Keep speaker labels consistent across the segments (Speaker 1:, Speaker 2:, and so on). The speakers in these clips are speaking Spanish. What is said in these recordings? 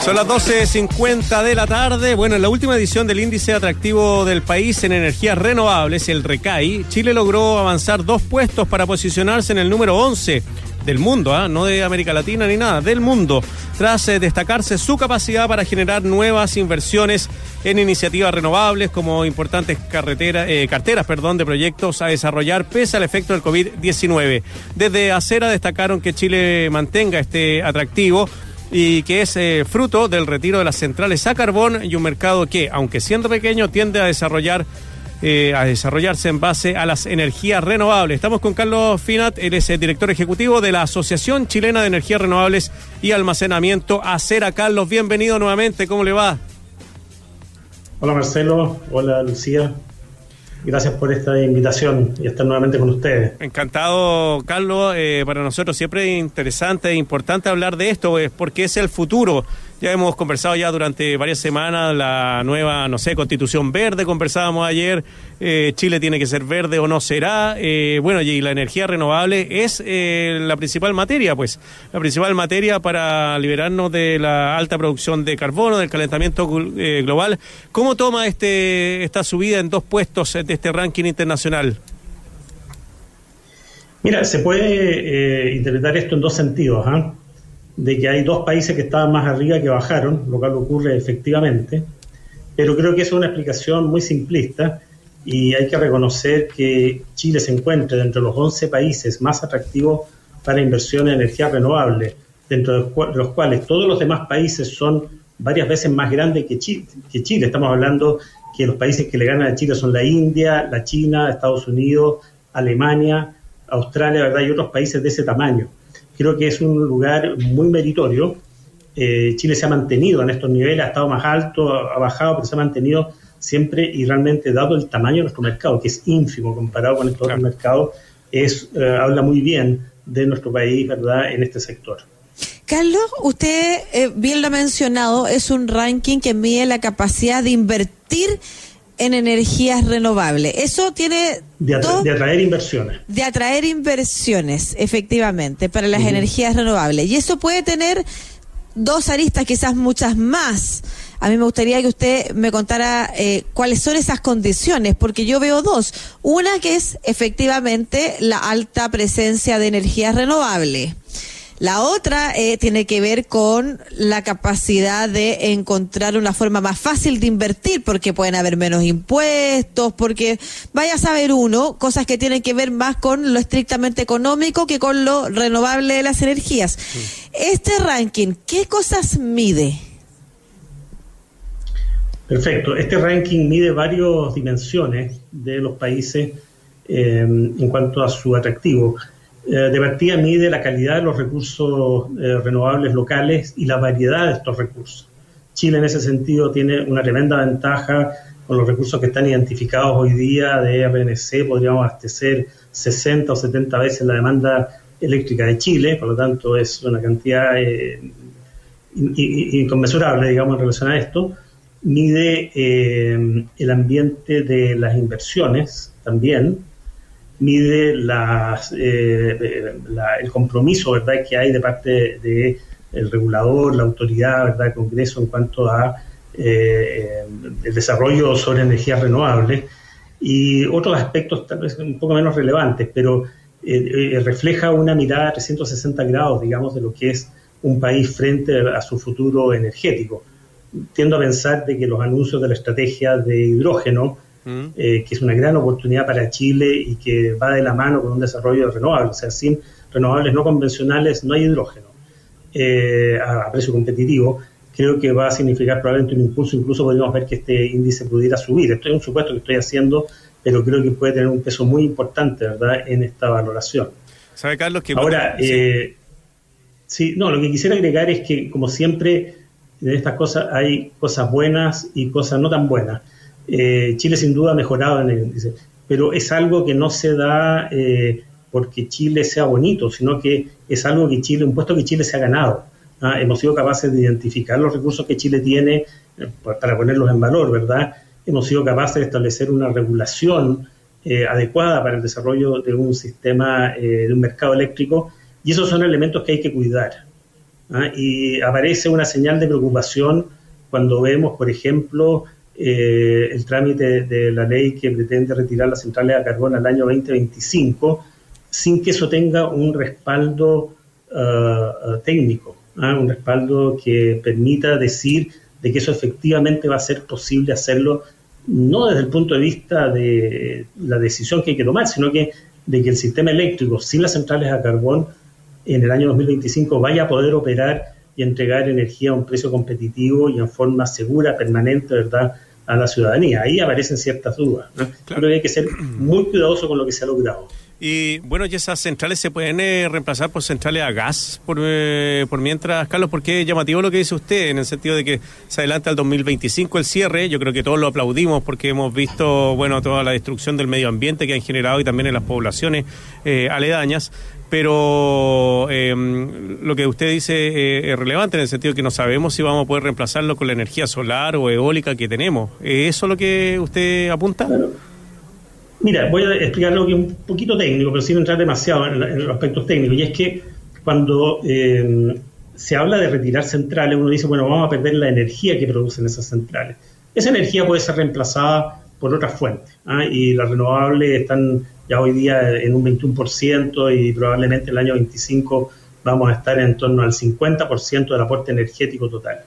Speaker 1: Son las 12.50 de la tarde. Bueno, en la última edición del índice atractivo del país en energías renovables, el RECAI, Chile logró avanzar dos puestos para posicionarse en el número 11 del mundo, ¿ah? no de América Latina ni nada, del mundo, tras eh, destacarse su capacidad para generar nuevas inversiones en iniciativas renovables como importantes carreteras, eh, carteras perdón, de proyectos a desarrollar pese al efecto del COVID-19. Desde Acera destacaron que Chile mantenga este atractivo y que es eh, fruto del retiro de las centrales a carbón y un mercado que, aunque siendo pequeño, tiende a desarrollar eh, a desarrollarse en base a las energías renovables. Estamos con Carlos Finat, él es el director ejecutivo de la Asociación Chilena de Energías Renovables y Almacenamiento Acera. Carlos, bienvenido nuevamente, ¿cómo le va?
Speaker 2: Hola Marcelo, hola Lucía, Gracias por esta invitación y estar nuevamente con ustedes.
Speaker 1: Encantado, Carlos. Eh, para nosotros siempre es interesante e importante hablar de esto, es porque es el futuro. Ya hemos conversado ya durante varias semanas la nueva, no sé, constitución verde, conversábamos ayer, eh, Chile tiene que ser verde o no será. Eh, bueno, y la energía renovable es eh, la principal materia, pues, la principal materia para liberarnos de la alta producción de carbono, del calentamiento global. ¿Cómo toma este esta subida en dos puestos de este ranking internacional?
Speaker 2: Mira, se puede interpretar esto en dos sentidos. De que hay dos países que estaban más arriba que bajaron, lo cual ocurre efectivamente, pero creo que es una explicación muy simplista y hay que reconocer que Chile se encuentra dentro de los 11 países más atractivos para inversión en energía renovable, dentro de los cuales todos los demás países son varias veces más grandes que Chile. Que Chile. Estamos hablando que los países que le ganan a Chile son la India, la China, Estados Unidos, Alemania, Australia, ¿verdad? Y otros países de ese tamaño creo que es un lugar muy meritorio. Eh, Chile se ha mantenido en estos niveles, ha estado más alto, ha bajado, pero se ha mantenido siempre y realmente dado el tamaño de nuestro mercado, que es ínfimo comparado con estos otros mercados, es, eh, habla muy bien de nuestro país, ¿verdad?, en este sector.
Speaker 3: Carlos, usted eh, bien lo ha mencionado, es un ranking que mide la capacidad de invertir en energías renovables. Eso tiene...
Speaker 2: De, atraer inversiones.
Speaker 3: De atraer inversiones, efectivamente, para las energías renovables. Y eso puede tener dos aristas, quizás muchas más. A mí me gustaría que usted me contara eh, cuáles son esas condiciones, porque yo veo dos. Una que es efectivamente la alta presencia de energías renovables. La otra eh, tiene que ver con la capacidad de encontrar una forma más fácil de invertir, porque pueden haber menos impuestos, porque vaya a saber uno, cosas que tienen que ver más con lo estrictamente económico que con lo renovable de las energías. Este ranking, ¿qué cosas mide?
Speaker 2: Perfecto. Este ranking mide varias dimensiones de los países eh, en cuanto a su atractivo. Eh, de partida mide la calidad de los recursos eh, renovables locales y la variedad de estos recursos. Chile en ese sentido tiene una tremenda ventaja con los recursos que están identificados hoy día de RNC, podríamos abastecer 60 o 70 veces la demanda eléctrica de Chile, por lo tanto es una cantidad eh, inconmensurable, digamos, en relación a esto. Mide el ambiente de las inversiones también, mide eh, el compromiso verdad que hay de parte del el regulador, la autoridad, verdad, el Congreso en cuanto a eh, el desarrollo sobre energías renovables. Y otros aspectos tal vez un poco menos relevantes, pero eh, refleja una mirada a 360 grados, digamos, de lo que es un país frente a su futuro energético. Tiendo a pensar de que los anuncios de la estrategia de hidrógeno Mm. Eh, que es una gran oportunidad para Chile y que va de la mano con un desarrollo de renovables. O sea, sin renovables no convencionales no hay hidrógeno eh, a, precio competitivo. Creo que va a significar probablemente un impulso, incluso podríamos ver que este índice pudiera subir. Esto es un supuesto que estoy haciendo, pero creo que puede tener un peso muy importante, ¿verdad?, en esta valoración.
Speaker 1: ¿Sabe, Carlos? Que
Speaker 2: Ahora, eh, sí, no, lo que quisiera agregar es que, como siempre, en estas cosas hay cosas buenas y cosas no tan buenas. Eh, Chile sin duda ha mejorado en el índice, pero es algo que no se da eh, porque Chile sea bonito, sino que es algo que Chile, un puesto que Chile se ha ganado. ¿ah? Hemos sido capaces de identificar los recursos que Chile tiene eh, para ponerlos en valor, ¿verdad? Hemos sido capaces de establecer una regulación adecuada para el desarrollo de un sistema, de un mercado eléctrico, y esos son elementos que hay que cuidar. ¿ah? y aparece una señal de preocupación cuando vemos, por ejemplo, eh, el trámite de la ley que pretende retirar las centrales a carbón al año 2025, sin que eso tenga un respaldo ah, ah, técnico, un respaldo que permita decir de que eso efectivamente va a ser posible hacerlo, no desde el punto de vista de la decisión que hay que tomar, sino que de que el sistema eléctrico sin las centrales a carbón en el año 2025 vaya a poder operar y entregar energía a un precio competitivo y en forma segura, permanente, ¿verdad?, a la ciudadanía. Ahí aparecen ciertas dudas. Creo que hay que ser muy cuidadoso con lo que se ha logrado.
Speaker 1: Y bueno, ¿y esas centrales se pueden eh, reemplazar por centrales a gas por, eh, por mientras, Carlos? Porque es llamativo lo que dice usted, en el sentido de que se adelanta al 2025 el cierre. Yo creo que todos lo aplaudimos porque hemos visto, bueno, toda la destrucción del medio ambiente que han generado y también en las poblaciones eh, aledañas. Pero lo que usted dice es relevante en el sentido que no sabemos si vamos a poder reemplazarlo con la energía solar o eólica que tenemos. ¿Es eso lo que usted apunta?
Speaker 2: Mira, voy a explicar algo que es un poquito técnico, pero sin entrar demasiado en, los aspectos técnicos. Y es que cuando eh, se habla de retirar centrales, uno dice, bueno, vamos a perder la energía que producen esas centrales. Esa energía puede ser reemplazada por otras fuentes. ¿ah? Y las renovables están ya hoy día en un 21% y probablemente el año 25 vamos a estar en torno al 50% del aporte energético total.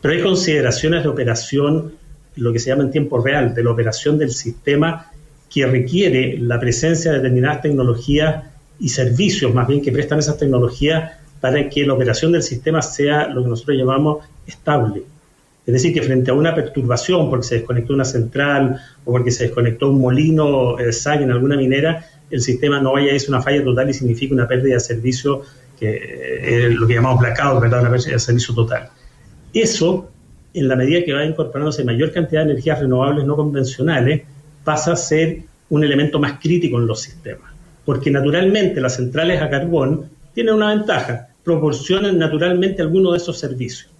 Speaker 2: Pero hay consideraciones de operación, lo que se llama en tiempo real, de la operación del sistema que requiere la presencia de determinadas tecnologías y servicios, más bien que prestan esas tecnologías para que la operación del sistema sea lo que nosotros llamamos estable. Es decir, que frente a una perturbación, porque se desconectó una central o porque se desconectó un molino eh, SAC en alguna minera, el sistema no vaya a ser una falla total y significa una pérdida de servicio, que eh, es lo que llamamos blackout, ¿verdad? una pérdida de servicio total. Eso, en la medida que va incorporándose mayor cantidad de energías renovables no convencionales, pasa a ser un elemento más crítico en los sistemas, porque naturalmente las centrales a carbón tienen una ventaja, proporcionan naturalmente alguno de esos servicios.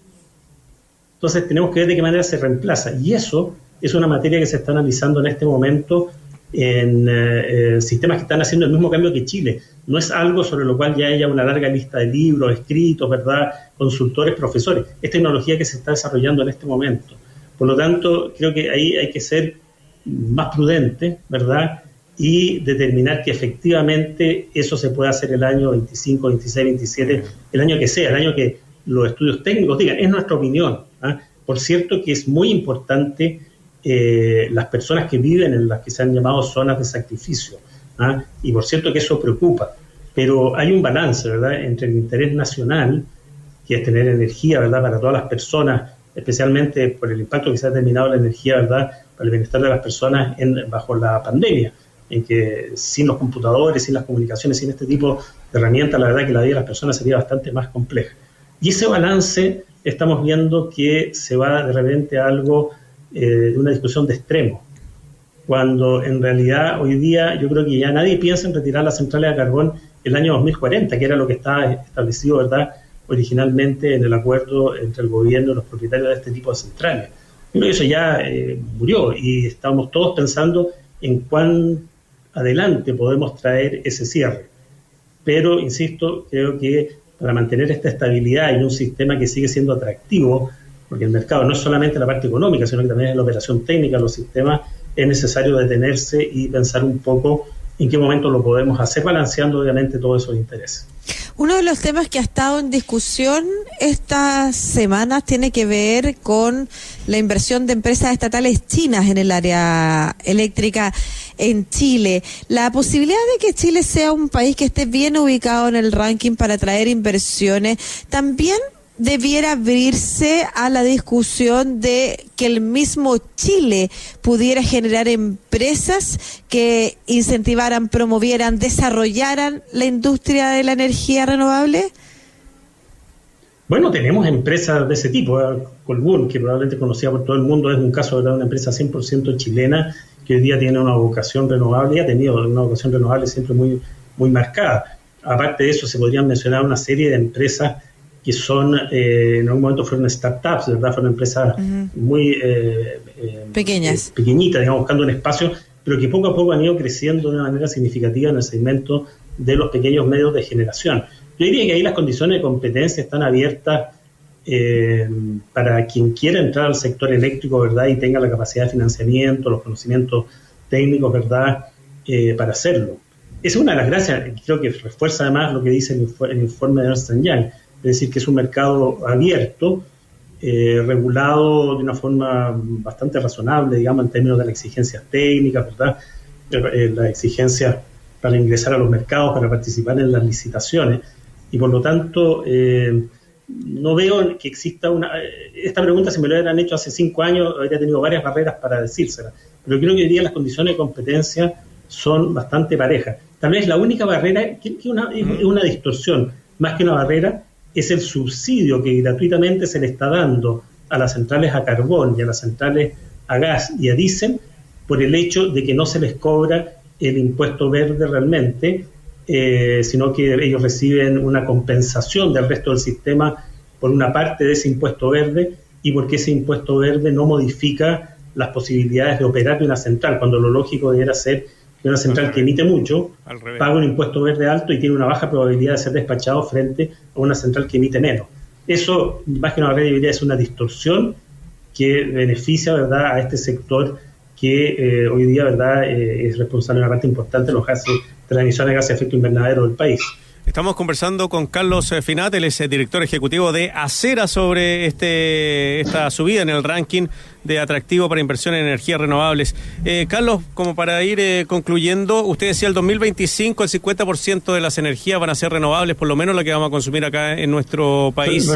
Speaker 2: Entonces tenemos que ver de qué manera se reemplaza y eso es una materia que se está analizando en este momento en eh, eh, sistemas que están haciendo el mismo cambio que Chile. No es algo sobre lo cual ya haya una larga lista de libros, escritos, ¿verdad? Consultores, profesores. Es tecnología que se está desarrollando en este momento. Por lo tanto, creo que ahí hay que ser más prudente, ¿verdad? Y determinar que efectivamente eso se puede hacer el año 25, 26, 27, el año que sea, el año que los estudios técnicos digan, es nuestra opinión. ¿Ah? Por cierto que es muy importante eh, las personas que viven en las que se han llamado zonas de sacrificio, ¿ah? y por cierto que eso preocupa, pero hay un balance, ¿verdad?, entre el interés nacional, que es tener energía, ¿verdad?, para todas las personas, especialmente por el impacto que se ha determinado la energía, ¿verdad?, para el bienestar de las personas en, bajo la pandemia, en que sin los computadores, sin las comunicaciones, sin este tipo de herramientas, la verdad que la vida de las personas sería bastante más compleja. Y ese balance estamos viendo que se va de repente a algo eh, de una discusión de extremo, cuando en realidad hoy día yo creo que ya nadie piensa en retirar las centrales a carbón el año 2040, que era lo que estaba establecido, ¿verdad?, originalmente en el acuerdo entre el gobierno y los propietarios de este tipo de centrales eso ya eh, murió y estamos todos pensando en cuán adelante podemos traer ese cierre. Pero, insisto, creo que para mantener esta estabilidad y un sistema que sigue siendo atractivo, porque el mercado no es solamente la parte económica, sino que también es la operación técnica los sistemas, es necesario detenerse y pensar un poco en qué momento lo podemos hacer, balanceando obviamente todos esos intereses.
Speaker 3: Uno de los temas que ha estado en discusión estas semanas tiene que ver con la inversión de empresas estatales chinas en el área eléctrica en Chile. La posibilidad de que Chile sea un país que esté bien ubicado en el ranking para atraer inversiones también debiera abrirse a la discusión de que el mismo Chile pudiera generar empresas que incentivaran, promovieran, desarrollaran la industria de la energía renovable?
Speaker 2: Bueno, tenemos empresas de ese tipo. ¿eh? Colbún, que probablemente conocida por todo el mundo, es un caso de una empresa 100% chilena que hoy día tiene una vocación renovable y ha tenido una vocación renovable siempre muy, muy marcada. Aparte de eso, se podrían mencionar una serie de empresas que son, eh, en algún momento fueron startups, ¿verdad? Fueron empresas muy
Speaker 3: eh, eh, pequeñas,
Speaker 2: pequeñitas, digamos, buscando un espacio, pero que poco a poco han ido creciendo de una manera significativa en el segmento de los pequeños medios de generación. Yo diría que ahí las condiciones de competencia están abiertas eh, para quien quiera entrar al sector eléctrico, ¿verdad? Y tenga la capacidad de financiamiento, los conocimientos técnicos, ¿verdad? Eh, para hacerlo. Esa es una de las gracias, creo que refuerza además lo que dice el, informe de Ernst Young, es decir, que es un mercado abierto, eh, regulado de una forma bastante razonable, digamos, en términos de las exigencias técnicas, ¿verdad? las exigencias para ingresar a los mercados, para participar en las licitaciones. Y por lo tanto, eh, no veo que exista una... Esta pregunta, si me lo hubieran hecho hace cinco años, habría tenido varias barreras para decírsela. Pero creo que hoy día las condiciones de competencia son bastante parejas. Tal vez la única barrera, que, una, es una distorsión, más que una barrera, es el subsidio que gratuitamente se le está dando a las centrales a carbón y a las centrales a gas y a diésel por el hecho de que no se les cobra el impuesto verde realmente, eh, sino que ellos reciben una compensación del resto del sistema por una parte de ese impuesto verde y porque ese impuesto verde no modifica las posibilidades de operar de una central, cuando lo lógico debería ser una central que emite mucho paga un impuesto verde alto y tiene una baja probabilidad de ser despachado frente a una central que emite menos. Eso, más que una barrera, es una distorsión que beneficia ¿verdad? a este sector que eh, hoy día verdad eh, es responsable de una parte importante de los gases emisión de gases de efecto invernadero del país.
Speaker 1: Estamos conversando con Carlos eh, Finat, él es el director ejecutivo de Acera sobre este esta subida en el ranking de atractivo para inversión en energías renovables. Carlos, como para ir concluyendo, usted decía el 2025 el 50% de las energías van a ser renovables, por lo menos la que vamos a consumir acá en nuestro país.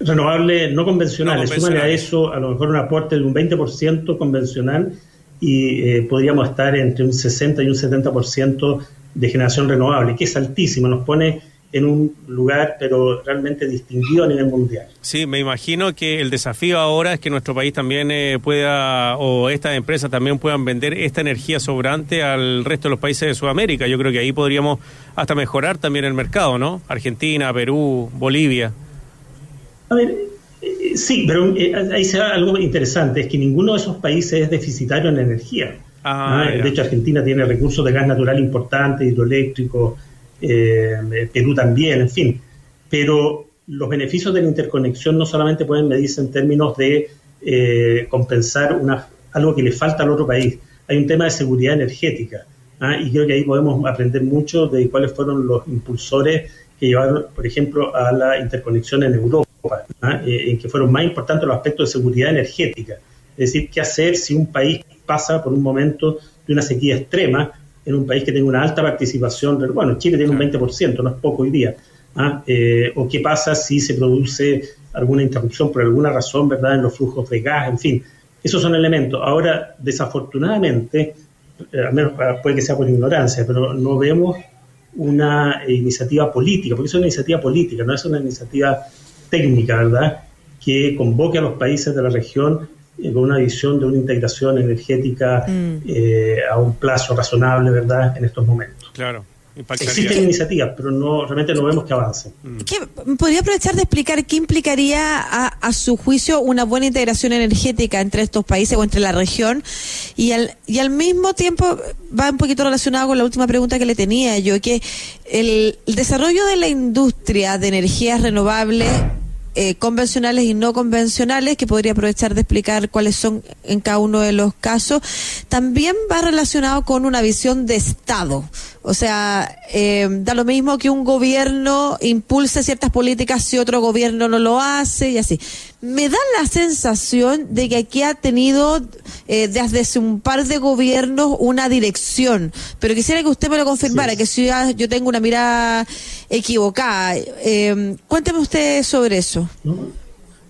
Speaker 2: renovables no convencionales, no súmale a eso a lo mejor un aporte de un 20% convencional y eh, podríamos estar entre un 60 y un 70% de generación renovable, que es altísimo, nos pone en un lugar pero realmente distinguido a nivel mundial.
Speaker 1: Sí, me imagino que el desafío ahora es que nuestro país también eh, pueda, o estas empresas también puedan vender esta energía sobrante al resto de los países de Sudamérica. Yo creo que ahí podríamos hasta mejorar también el mercado, ¿no? Argentina, Perú, Bolivia.
Speaker 2: A ver, Sí, pero eh, ahí se da algo interesante, es que ninguno de esos países es deficitario en energía. Ah, de hecho, Argentina tiene recursos de gas natural importantes, hidroeléctrico, eh, Perú también, en fin. Pero los beneficios de la interconexión no solamente pueden medirse en términos de eh, compensar algo que le falta al otro país. Hay un tema de seguridad energética. ¿ah? Y creo que ahí podemos aprender mucho de cuáles fueron los impulsores que llevaron, por ejemplo, a la interconexión en Europa. ¿ah? Eh, en que fueron más importantes los aspectos de seguridad energética. Es decir, qué hacer si un país pasa por un momento de una sequía extrema en un país que tenga una alta participación, bueno, Chile tiene un 20%, no es poco hoy día, ¿ah? eh, o qué pasa si se produce alguna interrupción por alguna razón, ¿verdad?, en los flujos de gas, en fin, esos son elementos. Ahora, desafortunadamente, eh, al menos puede que sea por ignorancia, pero no vemos una iniciativa política, porque es una iniciativa política, no es una iniciativa técnica, ¿verdad?, que convoque a los países de la región eh, con una visión de una integración energética mm. eh, a un plazo razonable, ¿verdad?, en estos momentos.
Speaker 1: Claro.
Speaker 2: Existen iniciativas, pero no realmente no vemos que avancen.
Speaker 3: Mm. ¿Podría aprovechar de explicar qué implicaría a, su juicio una buena integración energética entre estos países o entre la región? Y al, y al mismo tiempo va un poquito relacionado con la última pregunta que le tenía yo, que el, el desarrollo de la industria de energías renovables eh, convencionales y no convencionales, que podría aprovechar de explicar cuáles son en cada uno de los casos, también va relacionado con una visión de Estado. O sea, eh, da lo mismo que un gobierno impulse ciertas políticas si otro gobierno no lo hace y así. Me da la sensación de que aquí ha tenido eh, desde hace un par de gobiernos una dirección, pero quisiera que usted me lo confirmara, que si yo tengo una mirada equivocada. Eh, cuénteme usted sobre eso.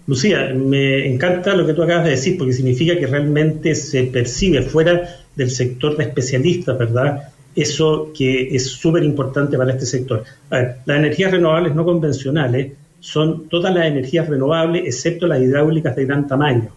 Speaker 2: Lucía, me encanta lo que tú acabas de decir, porque significa que realmente se percibe fuera del sector de especialistas, ¿verdad? eso que es súper importante para este sector. A ver, las energías renovables no convencionales son todas las energías renovables, excepto las hidráulicas de gran tamaño,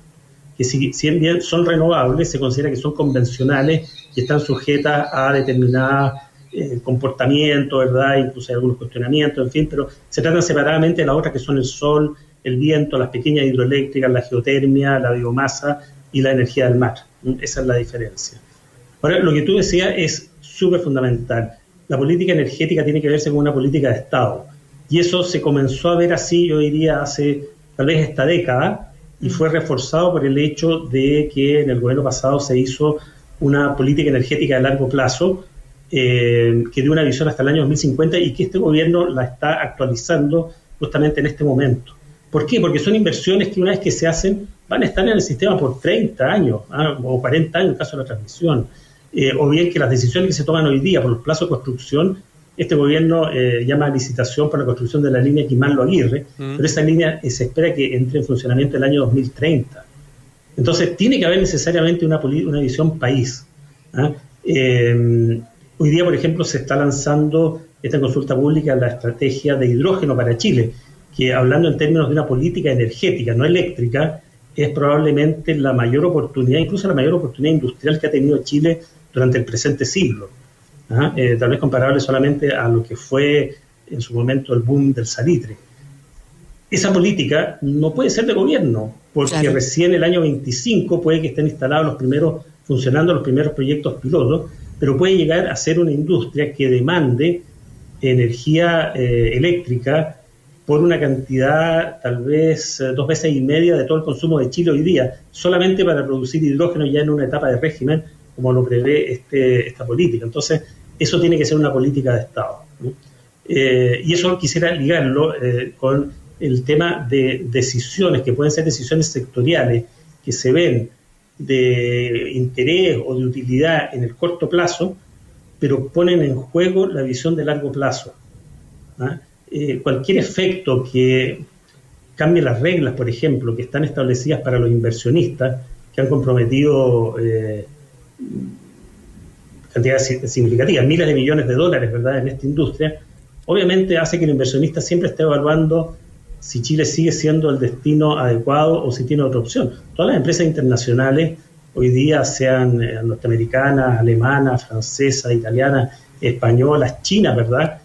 Speaker 2: que si, bien son renovables, se considera que son convencionales y están sujetas a determinados eh, comportamientos, ¿verdad? Incluso hay algunos cuestionamientos, en fin, pero se tratan separadamente de las otras que son el sol, el viento, las pequeñas hidroeléctricas, la geotermia, la biomasa y la energía del mar. Esa es la diferencia. Ahora, lo que tú decías es súper fundamental. La política energética tiene que verse con una política de Estado. Y eso se comenzó a ver así, yo diría, hace tal vez esta década, y mm. fue reforzado por el hecho de que en el gobierno pasado se hizo una política energética de largo plazo eh, que dio una visión hasta el año 2050 y que este gobierno la está actualizando justamente en este momento. ¿Por qué? Porque son inversiones que una vez que se hacen van a estar en el sistema por 30 años ¿ah? o 40 años en caso de la transmisión. Eh, o bien que las decisiones que se toman hoy día por los plazos de construcción, este gobierno eh, llama a licitación para la construcción de la línea Quimanlo Aguirre, mm. pero esa línea se espera que entre en funcionamiento el año 2030. Entonces, tiene que haber necesariamente una, una visión país. ¿ah? Eh, hoy día, por ejemplo, se está lanzando esta consulta pública la estrategia de hidrógeno para Chile, que hablando en términos de una política energética, no eléctrica, es probablemente la mayor oportunidad, incluso la mayor oportunidad industrial que ha tenido Chile durante el presente siglo. ¿Ah? Eh, tal vez comparable solamente a lo que fue en su momento el boom del salitre. Esa política no puede ser de gobierno, porque recién el año 25 puede que estén instalados los primeros, funcionando los primeros proyectos pilotos, pero puede llegar a ser una industria que demande energía eh, eléctrica por una cantidad tal vez eh, dos veces y media de todo el consumo de Chile hoy día, solamente para producir hidrógeno ya en una etapa de régimen, como lo prevé este, esta política. Entonces, eso tiene que ser una política de Estado. Eh, y eso quisiera ligarlo eh, con el tema de decisiones, que pueden ser decisiones sectoriales, que se ven de interés o de utilidad en el corto plazo, pero ponen en juego la visión de largo plazo. ¿ah? Eh, cualquier efecto que cambie las reglas, por ejemplo, que están establecidas para los inversionistas, que han comprometido cantidades significativas, miles de millones de dólares, ¿verdad?, en esta industria, obviamente hace que el inversionista siempre esté evaluando si Chile sigue siendo el destino adecuado o si tiene otra opción. Todas las empresas internacionales hoy día, sean eh, norteamericanas, alemanas, francesas, italianas, españolas, chinas, ¿verdad?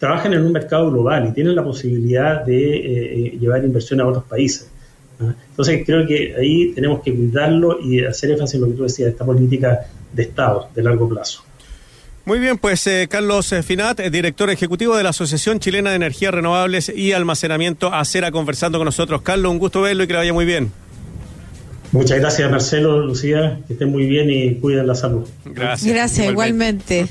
Speaker 2: trabajan en un mercado global y tienen la posibilidad de eh, eh, llevar inversión a otros países. Entonces creo que ahí tenemos que cuidarlo y hacer énfasis en lo que tú decías, esta política de Estado de largo plazo.
Speaker 1: Muy bien, pues eh, Carlos Finat, director ejecutivo de la Asociación Chilena de Energías Renovables y Almacenamiento Acera, conversando con nosotros. Carlos, un gusto verlo y que le vaya muy bien.
Speaker 2: Muchas gracias, Marcelo, Lucía, que estén muy bien y cuiden la salud.
Speaker 3: Gracias. Gracias, igualmente.